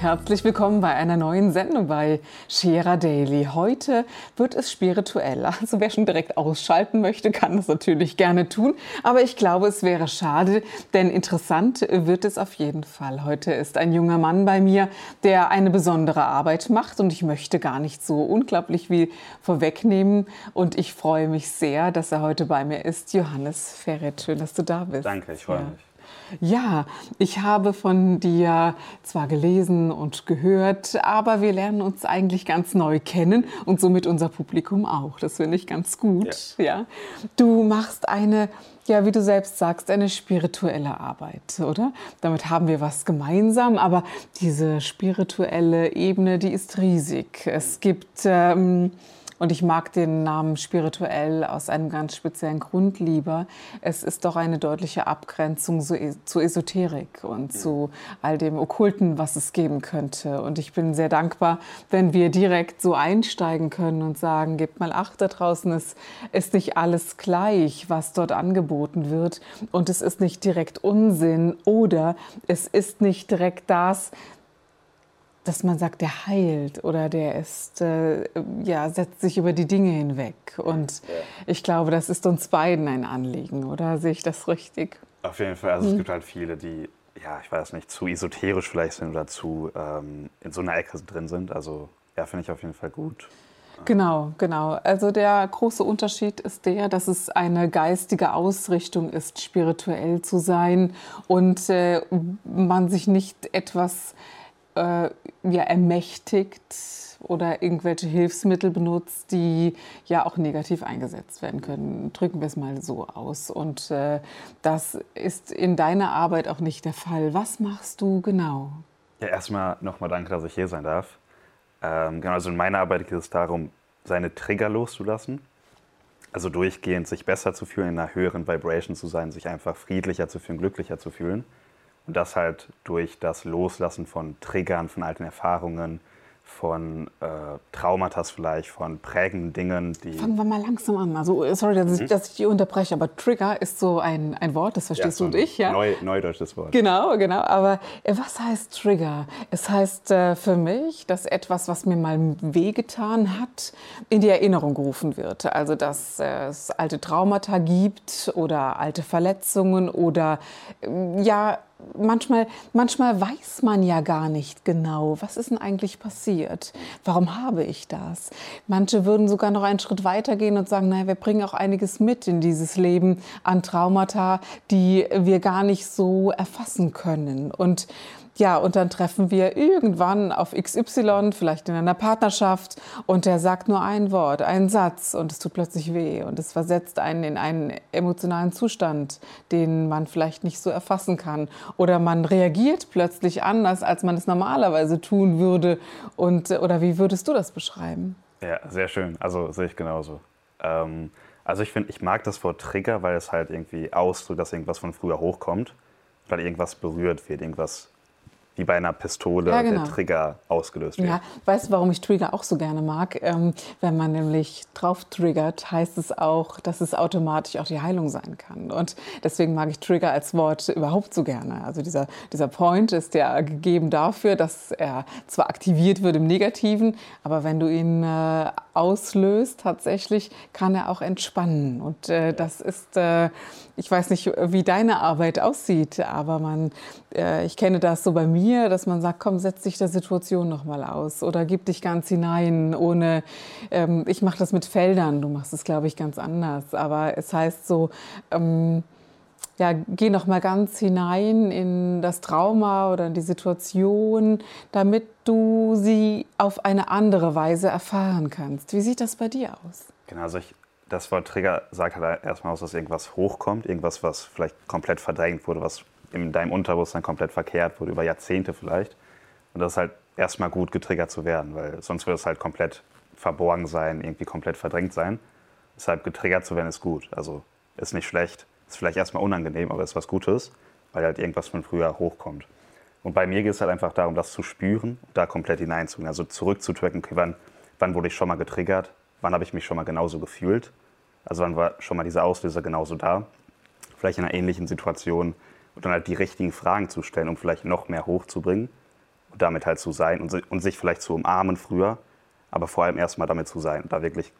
Herzlich willkommen bei einer neuen Sendung bei Scherer Daily. Heute wird es spirituell. Also wer schon direkt ausschalten möchte, kann das natürlich gerne tun. Aber ich glaube, es wäre schade, denn interessant wird es auf jeden Fall. Heute ist ein junger Mann bei mir, der eine besondere Arbeit macht und ich möchte gar nicht so unglaublich viel vorwegnehmen. Und ich freue mich sehr, dass er heute bei mir ist. Johannes Ferret, schön, dass du da bist. Danke, ich freue ja. mich. Ja, ich habe von dir zwar gelesen und gehört, aber wir lernen uns eigentlich ganz neu kennen und somit unser Publikum auch. Das finde ich ganz gut. Ja. ja. Du machst eine ja, wie du selbst sagst, eine spirituelle Arbeit, oder? Damit haben wir was gemeinsam, aber diese spirituelle Ebene, die ist riesig. Es gibt ähm, und ich mag den Namen spirituell aus einem ganz speziellen Grund lieber. Es ist doch eine deutliche Abgrenzung zu Esoterik und zu all dem Okkulten, was es geben könnte. Und ich bin sehr dankbar, wenn wir direkt so einsteigen können und sagen, gebt mal acht da draußen, es ist nicht alles gleich, was dort angeboten wird. Und es ist nicht direkt Unsinn oder es ist nicht direkt das, dass man sagt, der heilt oder der ist, äh, ja, setzt sich über die Dinge hinweg. Und ja. ich glaube, das ist uns beiden ein Anliegen, oder sehe ich das richtig? Auf jeden Fall. Also mhm. es gibt halt viele, die, ja, ich weiß nicht, zu esoterisch vielleicht sind oder zu ähm, in so einer Ecke drin sind. Also ja, finde ich auf jeden Fall gut. Genau, genau. Also der große Unterschied ist der, dass es eine geistige Ausrichtung ist, spirituell zu sein und äh, man sich nicht etwas äh, ja, ermächtigt oder irgendwelche Hilfsmittel benutzt, die ja auch negativ eingesetzt werden können. Drücken wir es mal so aus. Und äh, das ist in deiner Arbeit auch nicht der Fall. Was machst du genau? Ja, erstmal nochmal danke, dass ich hier sein darf. Ähm, genau, also in meiner Arbeit geht es darum, seine Trigger loszulassen. Also durchgehend sich besser zu fühlen, in einer höheren Vibration zu sein, sich einfach friedlicher zu fühlen, glücklicher zu fühlen. Und das halt durch das Loslassen von Triggern, von alten Erfahrungen, von äh, Traumata vielleicht, von prägenden Dingen, die. Fangen wir mal langsam an. Also, sorry, dass, mhm. ich, dass ich die unterbreche, aber Trigger ist so ein, ein Wort, das verstehst ja, so du und ich, ja? Neu, neudeutsches Wort. Genau, genau. Aber äh, was heißt Trigger? Es heißt äh, für mich, dass etwas, was mir mal wehgetan hat, in die Erinnerung gerufen wird. Also, dass es alte Traumata gibt oder alte Verletzungen oder äh, ja, manchmal, manchmal weiß man ja gar nicht genau, was ist denn eigentlich passiert? Warum habe ich das? Manche würden sogar noch einen Schritt weiter gehen und sagen, naja, wir bringen auch einiges mit in dieses Leben an Traumata, die wir gar nicht so erfassen können. Und ja, und dann treffen wir irgendwann auf XY, vielleicht in einer Partnerschaft, und der sagt nur ein Wort, einen Satz, und es tut plötzlich weh. Und es versetzt einen in einen emotionalen Zustand, den man vielleicht nicht so erfassen kann. Oder man reagiert plötzlich anders, als man es normalerweise tun würde. Und, oder wie würdest du das beschreiben? Ja, sehr schön. Also sehe ich genauso. Ähm, also ich finde, ich mag das Wort Trigger, weil es halt irgendwie ausdrückt, dass irgendwas von früher hochkommt, weil irgendwas berührt wird, irgendwas wie bei einer Pistole ja, genau. der Trigger ausgelöst wird. Ja, weißt du, warum ich Trigger auch so gerne mag? Ähm, wenn man nämlich drauf triggert, heißt es auch, dass es automatisch auch die Heilung sein kann. Und deswegen mag ich Trigger als Wort überhaupt so gerne. Also dieser, dieser Point ist ja gegeben dafür, dass er zwar aktiviert wird im Negativen, aber wenn du ihn äh, auslöst, tatsächlich kann er auch entspannen. Und äh, das ist, äh, ich weiß nicht, wie deine Arbeit aussieht, aber man, äh, ich kenne das so bei mir dass man sagt, komm, setz dich der Situation noch mal aus oder gib dich ganz hinein, ohne, ähm, ich mache das mit Feldern, du machst es, glaube ich, ganz anders, aber es heißt so, ähm, ja, geh noch mal ganz hinein in das Trauma oder in die Situation, damit du sie auf eine andere Weise erfahren kannst. Wie sieht das bei dir aus? Genau, also ich, das Wort Trigger sagt halt erstmal aus, dass irgendwas hochkommt, irgendwas, was vielleicht komplett verdrängt wurde, was in deinem Unterbewusstsein komplett verkehrt wurde, über Jahrzehnte vielleicht. Und das ist halt erstmal gut getriggert zu werden, weil sonst würde es halt komplett verborgen sein, irgendwie komplett verdrängt sein. Deshalb getriggert zu werden ist gut. Also ist nicht schlecht, ist vielleicht erstmal unangenehm, aber ist was Gutes, weil halt irgendwas von früher hochkommt. Und bei mir geht es halt einfach darum, das zu spüren, da komplett hineinzugehen. Also zurückzutracken, okay, wann, wann wurde ich schon mal getriggert, wann habe ich mich schon mal genauso gefühlt, also wann war schon mal dieser Auslöser genauso da, vielleicht in einer ähnlichen Situation und dann halt die richtigen Fragen zu stellen, um vielleicht noch mehr hochzubringen und damit halt zu sein und, und sich vielleicht zu umarmen früher, aber vor allem erstmal damit zu sein, da wirklich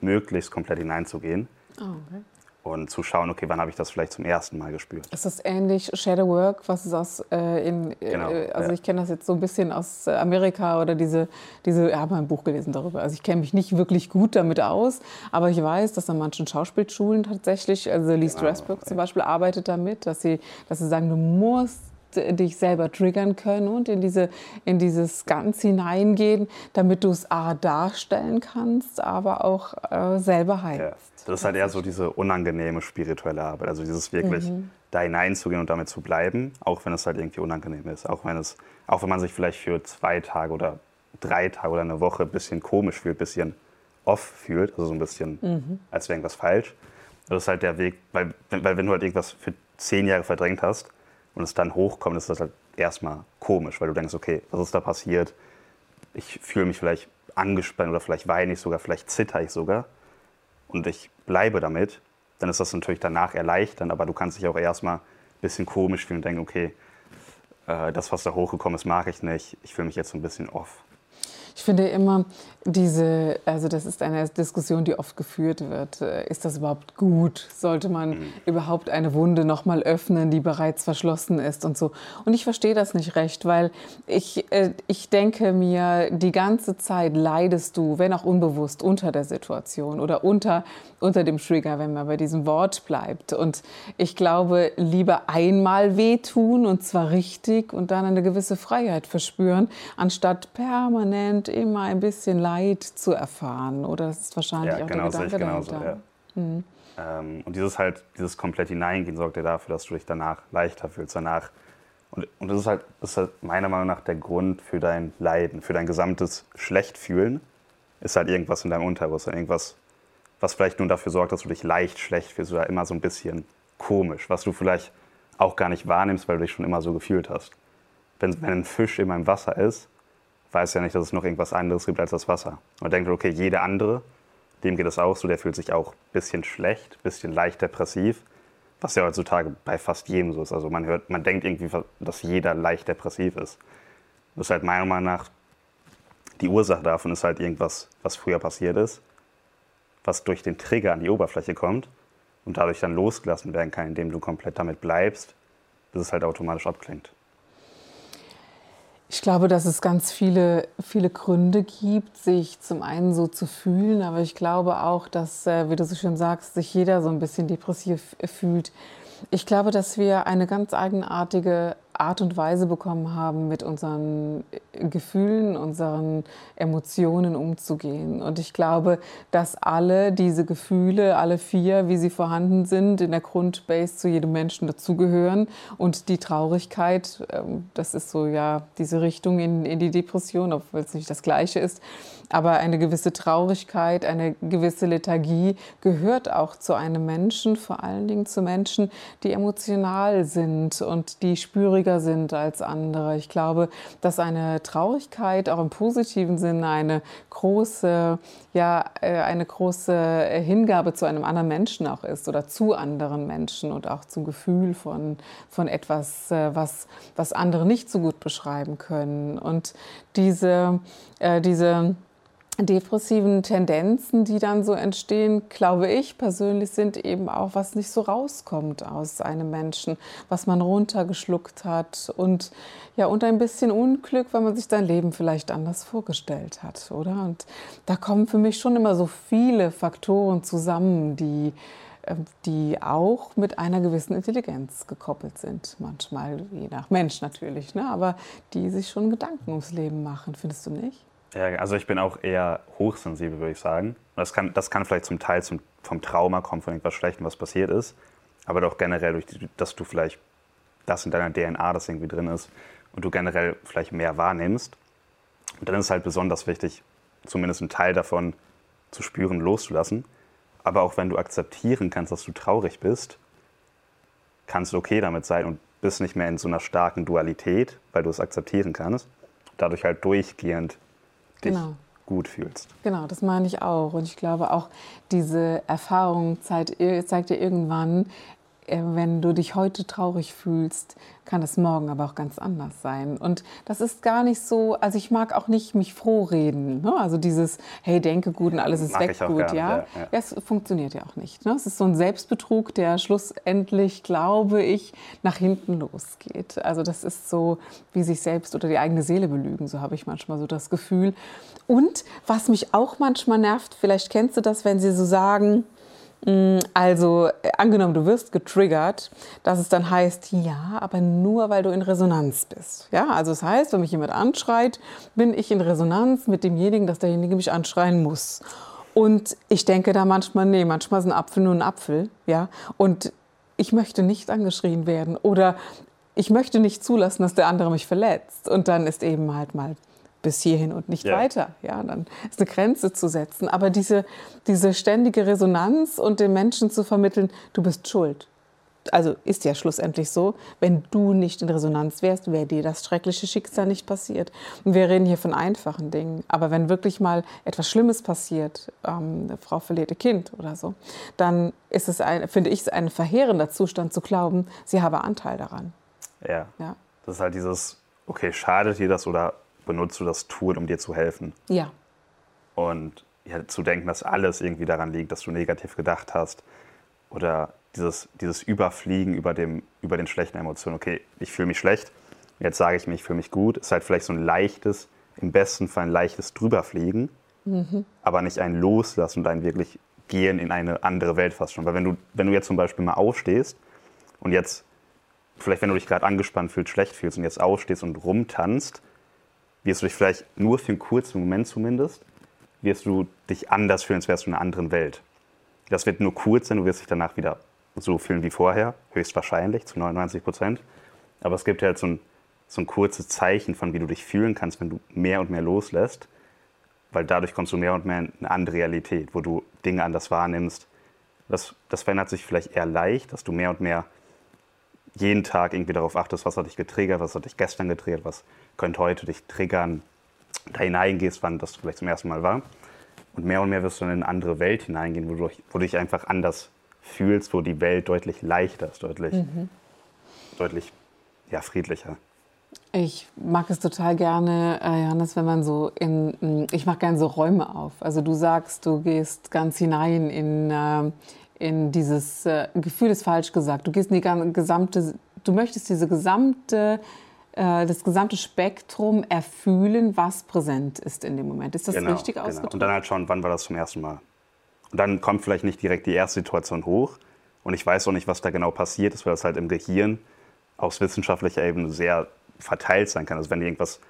möglichst komplett hineinzugehen. Oh, okay und zu schauen, okay, wann habe ich das vielleicht zum ersten Mal gespürt. Ist das ähnlich Shadow Work, was ist aus äh, in, äh, genau, äh, also ja. ich kenne das jetzt so ein bisschen aus äh, Amerika oder diese, diese, ich habe mal ein Buch gelesen darüber, also ich kenne mich nicht wirklich gut damit aus, aber ich weiß, dass an manchen Schauspielschulen tatsächlich, also Lee genau, Strasberg ja. zum Beispiel arbeitet damit, dass sie, dass sie sagen, du musst dich selber triggern können und in, diese, in dieses Ganz hineingehen, damit du es A darstellen kannst, aber auch äh, selber heilst. Ja. Das ist halt eher so diese unangenehme spirituelle Arbeit, also dieses wirklich mhm. da hineinzugehen und damit zu bleiben, auch wenn es halt irgendwie unangenehm ist, auch wenn, es, auch wenn man sich vielleicht für zwei Tage oder drei Tage oder eine Woche ein bisschen komisch fühlt, ein bisschen off fühlt, also so ein bisschen, mhm. als wäre irgendwas falsch. Das ist halt der Weg, weil, weil wenn du halt irgendwas für zehn Jahre verdrängt hast, und es dann hochkommt, ist das halt erstmal komisch, weil du denkst, okay, was ist da passiert? Ich fühle mich vielleicht angespannt oder vielleicht weine ich sogar, vielleicht zitter ich sogar und ich bleibe damit, dann ist das natürlich danach erleichternd, aber du kannst dich auch erstmal ein bisschen komisch fühlen und denken, okay, äh, das, was da hochgekommen ist, mag ich nicht, ich fühle mich jetzt so ein bisschen off. Ich finde immer diese, also das ist eine Diskussion, die oft geführt wird. Äh, ist das überhaupt gut? Sollte man mhm. überhaupt eine Wunde noch mal öffnen, die bereits verschlossen ist und so? Und ich verstehe das nicht recht, weil ich, äh, ich denke mir, die ganze Zeit leidest du, wenn auch unbewusst, unter der Situation oder unter, unter dem Trigger, wenn man bei diesem Wort bleibt. Und ich glaube, lieber einmal wehtun und zwar richtig und dann eine gewisse Freiheit verspüren, anstatt permanent immer ein bisschen Leid zu erfahren. Oder das ist wahrscheinlich ja, auch genau, der Gedanke genauso, dahinter. Ja. Mhm. Ähm, und dieses halt, dieses komplett hineingehen sorgt ja dafür, dass du dich danach leichter fühlst. Danach und, und das ist halt, das ist halt meiner Meinung nach der Grund für dein Leiden, für dein gesamtes Schlechtfühlen, ist halt irgendwas in deinem Unterbewusstsein, irgendwas, was vielleicht nur dafür sorgt, dass du dich leicht schlecht fühlst oder immer so ein bisschen komisch, was du vielleicht auch gar nicht wahrnimmst, weil du dich schon immer so gefühlt hast. Wenn, wenn ein Fisch immer im Wasser ist, weiß ja nicht, dass es noch irgendwas anderes gibt als das Wasser. Man denkt, okay, jeder andere, dem geht es auch so, der fühlt sich auch ein bisschen schlecht, ein bisschen leicht depressiv, was ja heutzutage bei fast jedem so ist. Also man hört, man denkt irgendwie, dass jeder leicht depressiv ist. Das ist halt meiner Meinung nach die Ursache davon ist halt irgendwas, was früher passiert ist, was durch den Trigger an die Oberfläche kommt und dadurch dann losgelassen werden kann, indem du komplett damit bleibst, bis es halt automatisch abklingt. Ich glaube, dass es ganz viele, viele Gründe gibt, sich zum einen so zu fühlen, aber ich glaube auch, dass, äh, wie du so schön sagst, sich jeder so ein bisschen depressiv fühlt. Ich glaube, dass wir eine ganz eigenartige Art und Weise bekommen haben, mit unseren Gefühlen, unseren Emotionen umzugehen. Und ich glaube, dass alle diese Gefühle, alle vier, wie sie vorhanden sind, in der Grundbase zu jedem Menschen dazugehören. Und die Traurigkeit, ähm, das ist so ja diese Richtung in, in die Depression, obwohl es nicht das Gleiche ist. Aber eine gewisse Traurigkeit, eine gewisse Lethargie gehört auch zu einem Menschen, vor allen Dingen zu Menschen, die emotional sind und die spüriger sind als andere. Ich glaube, dass eine Traurigkeit auch im positiven Sinne eine große, ja, äh, eine große Hingabe zu einem anderen Menschen auch ist oder zu anderen Menschen und auch zum Gefühl von, von etwas, äh, was, was andere nicht so gut beschreiben können. Und diese, äh, diese depressiven Tendenzen, die dann so entstehen, glaube ich persönlich, sind eben auch, was nicht so rauskommt aus einem Menschen, was man runtergeschluckt hat und ja, und ein bisschen Unglück, weil man sich sein Leben vielleicht anders vorgestellt hat, oder? Und da kommen für mich schon immer so viele Faktoren zusammen, die ähm, die auch mit einer gewissen Intelligenz gekoppelt sind. Manchmal, je nach Mensch natürlich, ne? aber die sich schon Gedanken ums Leben machen, findest du nicht? Ja, also ich bin auch eher hochsensibel, würde ich sagen. Das kann, das kann vielleicht zum Teil zum, vom Trauma kommen, von irgendwas Schlechtem, was passiert ist. Aber doch generell, durch dass du vielleicht das in deiner DNA, das irgendwie drin ist, und du generell vielleicht mehr wahrnimmst. Und dann ist es halt besonders wichtig, zumindest einen Teil davon zu spüren, loszulassen. Aber auch wenn du akzeptieren kannst, dass du traurig bist, kannst du okay damit sein und bist nicht mehr in so einer starken Dualität, weil du es akzeptieren kannst. Dadurch halt durchgehend dich genau. gut fühlst. Genau, das meine ich auch. Und ich glaube auch, diese Erfahrung zeigt, zeigt dir irgendwann, wenn du dich heute traurig fühlst, kann es morgen aber auch ganz anders sein. Und das ist gar nicht so, also ich mag auch nicht mich froh reden. Ne? Also dieses, hey, denke gut und alles ist mag weg gut, ja? Ja, ja. Es funktioniert ja auch nicht. Ne? Es ist so ein Selbstbetrug, der schlussendlich, glaube ich, nach hinten losgeht. Also das ist so, wie sich selbst oder die eigene Seele belügen, so habe ich manchmal so das Gefühl. Und was mich auch manchmal nervt, vielleicht kennst du das, wenn sie so sagen, also äh, angenommen, du wirst getriggert, dass es dann heißt, ja, aber nur weil du in Resonanz bist. Ja, also es das heißt, wenn mich jemand anschreit, bin ich in Resonanz mit demjenigen, dass derjenige mich anschreien muss. Und ich denke da manchmal, nee, manchmal ist ein Apfel nur ein Apfel, ja. Und ich möchte nicht angeschrien werden oder ich möchte nicht zulassen, dass der andere mich verletzt. Und dann ist eben halt mal bis hierhin und nicht ja. weiter. Ja, dann ist eine Grenze zu setzen. Aber diese, diese ständige Resonanz und den Menschen zu vermitteln, du bist schuld. Also ist ja schlussendlich so, wenn du nicht in Resonanz wärst, wäre dir das schreckliche Schicksal nicht passiert. Und wir reden hier von einfachen Dingen. Aber wenn wirklich mal etwas Schlimmes passiert, ähm, eine Frau verliert ihr Kind oder so, dann ist es, ein, finde ich, es ein verheerender Zustand zu glauben, sie habe Anteil daran. Ja. ja. Das ist halt dieses, okay, schadet dir das oder benutzt du das Tool, um dir zu helfen. Ja. Und ja, zu denken, dass alles irgendwie daran liegt, dass du negativ gedacht hast. Oder dieses, dieses Überfliegen über, dem, über den schlechten Emotionen. Okay, ich fühle mich schlecht, jetzt sage ich mir, ich fühle mich gut. Ist halt vielleicht so ein leichtes, im besten Fall ein leichtes Drüberfliegen, mhm. aber nicht ein Loslassen und ein wirklich Gehen in eine andere Welt fast schon. Weil wenn du, wenn du jetzt zum Beispiel mal aufstehst und jetzt, vielleicht wenn du dich gerade angespannt fühlst, schlecht fühlst und jetzt aufstehst und rumtanzt, wirst du dich vielleicht nur für einen kurzen Moment zumindest, wirst du dich anders fühlen, als wärst du in einer anderen Welt. Das wird nur kurz sein, du wirst dich danach wieder so fühlen wie vorher, höchstwahrscheinlich zu 99 Prozent. Aber es gibt halt so ein, so ein kurzes Zeichen von, wie du dich fühlen kannst, wenn du mehr und mehr loslässt, weil dadurch kommst du mehr und mehr in eine andere Realität, wo du Dinge anders wahrnimmst. Das, das verändert sich vielleicht eher leicht, dass du mehr und mehr jeden Tag irgendwie darauf achtest, was hat dich getriggert, was hat dich gestern getriggert, was könnte heute dich triggern, da hineingehst, wann das vielleicht zum ersten Mal war. Und mehr und mehr wirst du in eine andere Welt hineingehen, wo du, wo du dich einfach anders fühlst, wo die Welt deutlich leichter ist, deutlich, mhm. deutlich ja, friedlicher. Ich mag es total gerne, äh, Johannes, wenn man so in, mm, ich mache gerne so Räume auf. Also du sagst, du gehst ganz hinein in, äh, in dieses äh, Gefühl ist falsch gesagt. Du gehst in die gesamte, du möchtest diese gesamte äh, das gesamte Spektrum erfühlen, was präsent ist in dem Moment. Ist das genau, richtig genau. ausgedrückt? Und dann halt schon, wann war das zum ersten Mal? Und dann kommt vielleicht nicht direkt die erste Situation hoch. Und ich weiß auch nicht, was da genau passiert ist, weil das halt im Gehirn aus wissenschaftlicher Ebene sehr verteilt sein kann. Also wenn irgendwas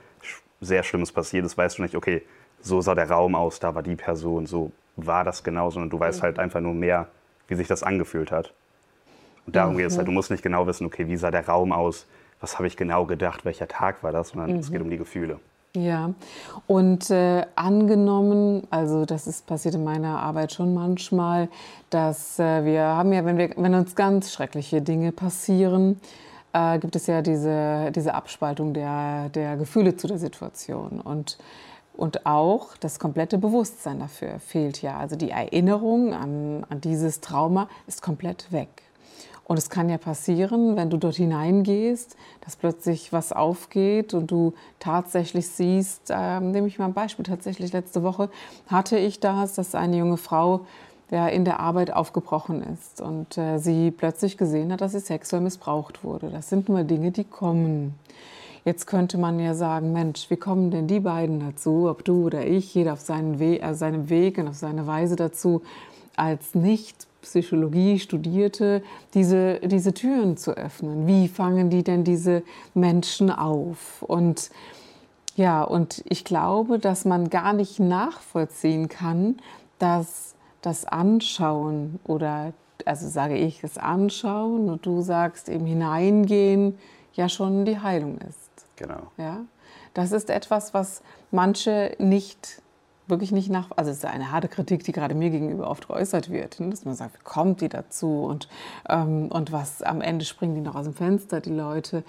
sehr Schlimmes passiert ist, weißt du nicht, okay, so sah der Raum aus, da war die Person, so war das genau, sondern du weißt mhm. halt einfach nur mehr, wie sich das angefühlt hat. Und darum mhm. geht es halt. Du musst nicht genau wissen, okay, wie sah der Raum aus, was habe ich genau gedacht, welcher Tag war das, sondern mhm. es geht um die Gefühle. Ja, und äh, angenommen, also das ist passiert in meiner Arbeit schon manchmal, dass äh, wir haben ja, wenn, wir, wenn uns ganz schreckliche Dinge passieren, äh, gibt es ja diese, diese Abspaltung der, der Gefühle zu der Situation. Und, und auch das komplette Bewusstsein dafür fehlt ja. Also die Erinnerung an, an dieses Trauma ist komplett weg. Und es kann ja passieren, wenn du dort hineingehst, dass plötzlich was aufgeht und du tatsächlich siehst, äh, nehme ich mal ein Beispiel, tatsächlich letzte Woche hatte ich das, dass eine junge Frau ja, in der Arbeit aufgebrochen ist und äh, sie plötzlich gesehen hat, dass sie sexuell missbraucht wurde. Das sind nur Dinge, die kommen. Jetzt könnte man ja sagen, Mensch, wie kommen denn die beiden dazu, ob du oder ich, jeder auf seinen We äh, seinem Weg und auf seine Weise dazu, als nicht Psychologie studierte, diese, diese Türen zu öffnen. Wie fangen die denn diese Menschen auf? Und ja, und ich glaube, dass man gar nicht nachvollziehen kann, dass das Anschauen oder, also sage ich, das Anschauen und du sagst eben hineingehen, ja schon die Heilung ist. Genau. Ja? Das ist etwas, was manche nicht wirklich nicht nach, also es ist eine harte Kritik, die gerade mir gegenüber oft geäußert wird, ne? dass man sagt, wie kommt die dazu und, ähm, und was am Ende springen die noch aus dem Fenster, die Leute.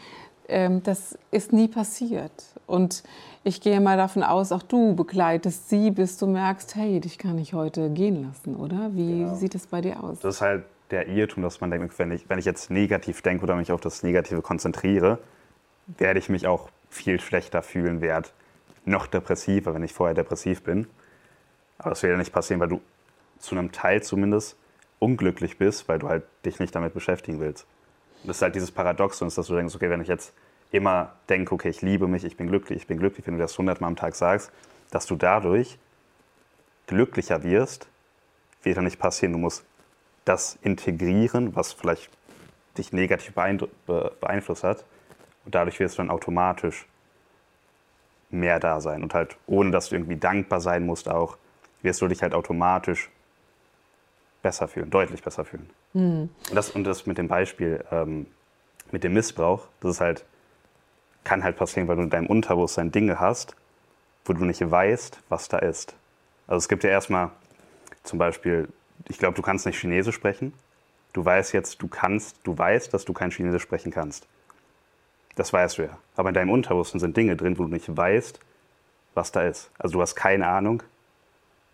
Ähm, das ist nie passiert. Und ich gehe mal davon aus, auch du begleitest sie, bis du merkst, hey, dich kann ich heute gehen lassen, oder? Wie genau. sieht es bei dir aus? Das ist halt der Irrtum, dass man denkt, wenn ich, wenn ich jetzt negativ denke oder mich auf das Negative konzentriere, werde ich mich auch viel schlechter fühlen, werde noch depressiver, wenn ich vorher depressiv bin. Aber das wird ja nicht passieren, weil du zu einem Teil zumindest unglücklich bist, weil du halt dich nicht damit beschäftigen willst. Und das ist halt dieses Paradoxon, dass du denkst, okay, wenn ich jetzt immer denke, okay, ich liebe mich, ich bin glücklich, ich bin glücklich, wenn du das hundertmal am Tag sagst, dass du dadurch glücklicher wirst, wird ja nicht passieren. Du musst das integrieren, was vielleicht dich negativ beeinflusst hat. Und dadurch wirst du dann automatisch mehr da sein. Und halt, ohne dass du irgendwie dankbar sein musst, auch, wirst du dich halt automatisch besser fühlen, deutlich besser fühlen. Mhm. Und, das, und das mit dem Beispiel, ähm, mit dem Missbrauch, das ist halt, kann halt passieren, weil du in deinem Unterbewusstsein Dinge hast, wo du nicht weißt, was da ist. Also es gibt ja erstmal zum Beispiel, ich glaube, du kannst nicht Chinesisch sprechen. Du weißt jetzt, du kannst, du weißt, dass du kein Chinesisch sprechen kannst. Das weißt du ja. Aber in deinem Unterbewusstsein sind Dinge drin, wo du nicht weißt, was da ist. Also du hast keine Ahnung,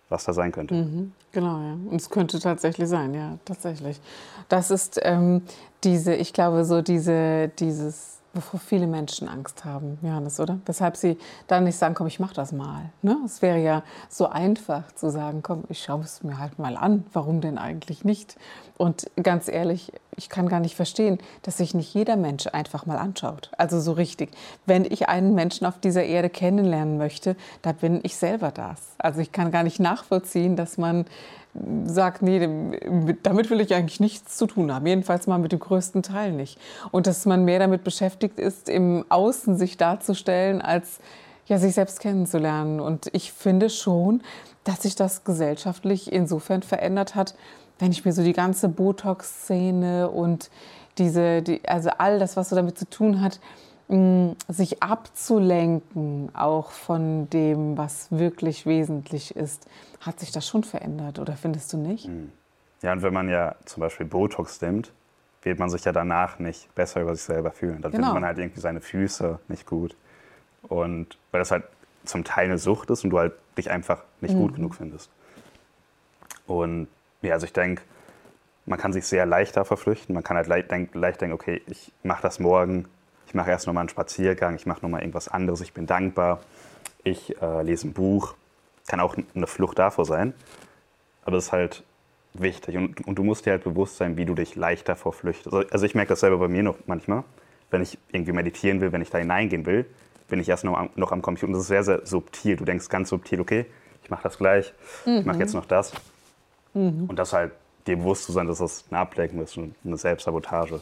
was da sein könnte. Mhm, genau, ja. Und es könnte tatsächlich sein, ja, tatsächlich. Das ist ähm, diese, ich glaube, so diese, dieses wovor viele Menschen Angst haben, Johannes, oder? Weshalb sie dann nicht sagen, komm, ich mach das mal. Ne? Es wäre ja so einfach zu sagen, komm, ich schaue es mir halt mal an. Warum denn eigentlich nicht? Und ganz ehrlich, ich kann gar nicht verstehen, dass sich nicht jeder Mensch einfach mal anschaut. Also so richtig. Wenn ich einen Menschen auf dieser Erde kennenlernen möchte, da bin ich selber das. Also ich kann gar nicht nachvollziehen, dass man sagt, nee, damit will ich eigentlich nichts zu tun haben. Jedenfalls mal mit dem größten Teil nicht. Und dass man mehr damit beschäftigt ist, im Außen sich darzustellen, als ja, sich selbst kennenzulernen. Und ich finde schon, dass sich das gesellschaftlich insofern verändert hat, wenn ich mir so die ganze Botox-Szene und diese, die, also all das, was so damit zu tun hat, sich abzulenken, auch von dem, was wirklich wesentlich ist, hat sich das schon verändert, oder findest du nicht? Hm. Ja, und wenn man ja zum Beispiel Botox nimmt, wird man sich ja danach nicht besser über sich selber fühlen. Dann genau. findet man halt irgendwie seine Füße nicht gut. Und weil das halt zum Teil eine Sucht ist und du halt dich einfach nicht mhm. gut genug findest. Und ja, also ich denke, man kann sich sehr leicht da verflüchten. Man kann halt leicht, denk, leicht denken, okay, ich mache das morgen, ich mache erst nochmal einen Spaziergang, ich mache nochmal irgendwas anderes, ich bin dankbar, ich äh, lese ein Buch. Kann auch eine Flucht davor sein. Aber das ist halt wichtig. Und, und, du musst dir halt bewusst sein, wie du dich leicht davor flüchtest. Also, also ich merke das selber bei mir noch manchmal. Wenn ich irgendwie meditieren will, wenn ich da hineingehen will, bin ich erst noch am, noch am Computer. Und das ist sehr, sehr subtil. Du denkst ganz subtil, okay, ich mache das gleich, mhm. ich mache jetzt noch das. Mhm. Und das halt dir bewusst zu sein, dass das eine Ablenkung ist und eine Selbstsabotage.